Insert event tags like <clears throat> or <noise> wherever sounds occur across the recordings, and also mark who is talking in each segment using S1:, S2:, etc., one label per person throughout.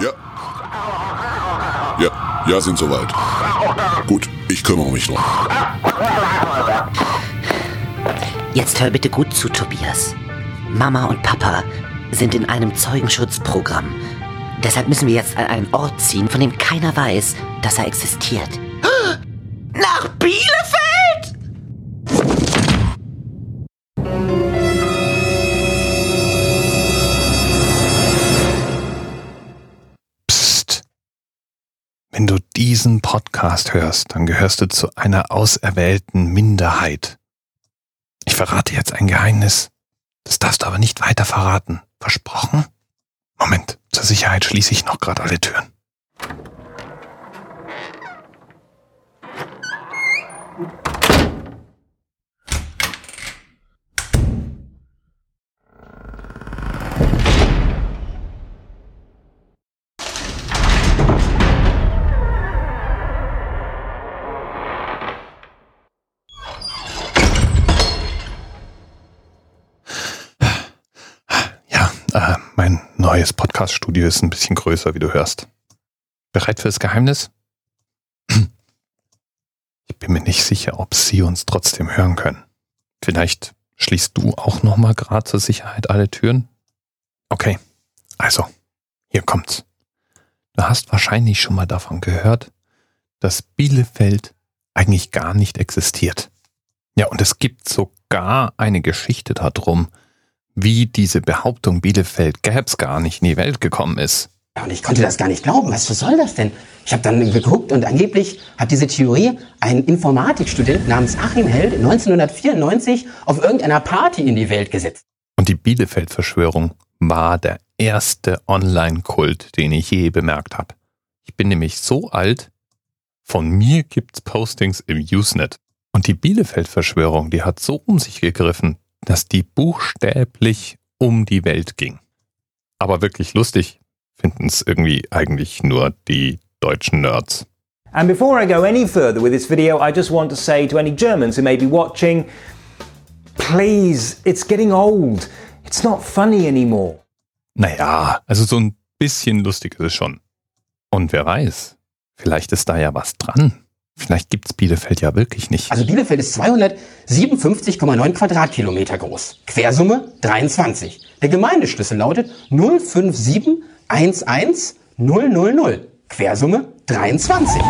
S1: Ja. Ja, ja, sind soweit. Gut, ich kümmere mich drum.
S2: Jetzt hör bitte gut zu, Tobias. Mama und Papa sind in einem Zeugenschutzprogramm. Deshalb müssen wir jetzt an einen Ort ziehen, von dem keiner weiß, dass er existiert.
S3: Wenn du diesen Podcast hörst, dann gehörst du zu einer auserwählten Minderheit. Ich verrate jetzt ein Geheimnis. Das darfst du aber nicht weiter verraten. Versprochen? Moment, zur Sicherheit schließe ich noch gerade alle Türen. Neues Podcast-Studio ist ein bisschen größer, wie du hörst. Bereit fürs Geheimnis? <clears throat> Ich bin mir nicht sicher, ob Sie uns trotzdem hören können. Vielleicht schließt du auch noch mal gerade zur Sicherheit alle Türen? Okay, also, hier kommt's. Du hast wahrscheinlich schon mal davon gehört, dass Bielefeld eigentlich gar nicht existiert. Ja, und es gibt sogar eine Geschichte darum, wie diese Behauptung Bielefeld gäb's gar nicht in die Welt gekommen ist.
S4: Ja, und ich konnte das gar nicht glauben. Was, was soll das denn? Ich habe dann geguckt und angeblich hat diese Theorie ein Informatikstudent namens Achim Held 1994 auf irgendeiner Party in die Welt gesetzt.
S3: Und die Bielefeld-Verschwörung war der erste Online-Kult, den ich je bemerkt habe. Ich bin nämlich so alt, von mir gibt's Postings im Usenet. Und die Bielefeld-Verschwörung, die hat so um sich gegriffen, dass die buchstäblich um die Welt ging. Aber wirklich lustig finden es irgendwie eigentlich nur die deutschen Nerds.
S5: And before I go any further with this video, I just want to say to any Germans who may be watching, please, it's getting old. It's not funny anymore.
S3: Naja, also so ein bisschen lustig ist es schon. Und wer weiß, vielleicht ist da ja was dran. Vielleicht gibt's Bielefeld ja wirklich nicht.
S4: Also Bielefeld ist 257,9 Quadratkilometer groß. Quersumme 23. Der Gemeindeschlüssel lautet 057111000. Quersumme 23.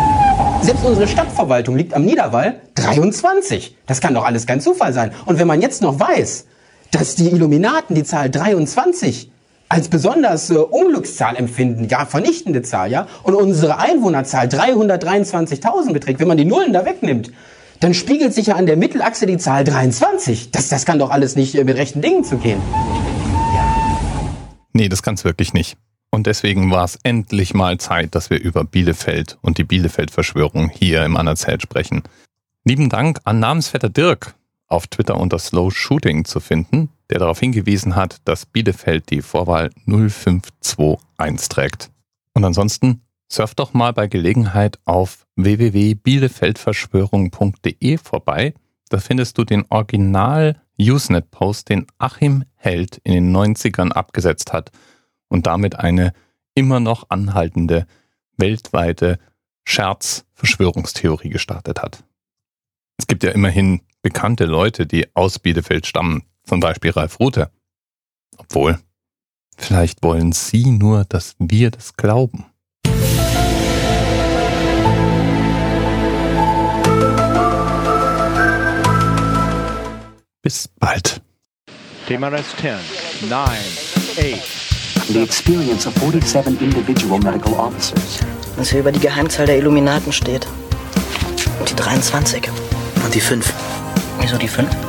S4: Selbst unsere Stadtverwaltung liegt am Niederwall 23. Das kann doch alles kein Zufall sein. Und wenn man jetzt noch weiß, dass die Illuminaten die Zahl 23 als besonders äh, Unglückszahl empfinden, ja vernichtende Zahl, ja, und unsere Einwohnerzahl 323.000 beträgt, wenn man die Nullen da wegnimmt, dann spiegelt sich ja an der Mittelachse die Zahl 23. Das, das kann doch alles nicht äh, mit rechten Dingen zugehen.
S3: Nee, das kann's wirklich nicht. Und deswegen war es endlich mal Zeit, dass wir über Bielefeld und die Bielefeld-Verschwörung hier im Anerzählt sprechen. Lieben Dank an Namensvetter Dirk, auf Twitter unter Slow Shooting zu finden, der darauf hingewiesen hat, dass Bielefeld die Vorwahl 0521 trägt. Und ansonsten surft doch mal bei Gelegenheit auf www.bielefeldverschwörung.de vorbei. Da findest du den Original Usenet-Post, den Achim Held in den 90ern abgesetzt hat und damit eine immer noch anhaltende weltweite Scherz-Verschwörungstheorie gestartet hat. Es gibt ja immerhin bekannte Leute, die aus Bielefeld stammen, zum Beispiel Ralf Rute. Obwohl, vielleicht wollen sie nur, dass wir das glauben. Bis bald.
S6: TMRS 10, 9, 8.
S7: the experience of 47 individual medical officers.
S8: Was hier über die Geheimzahl der Illuminaten steht. Und die 23.
S9: Und die 5.
S8: Wieso die 5?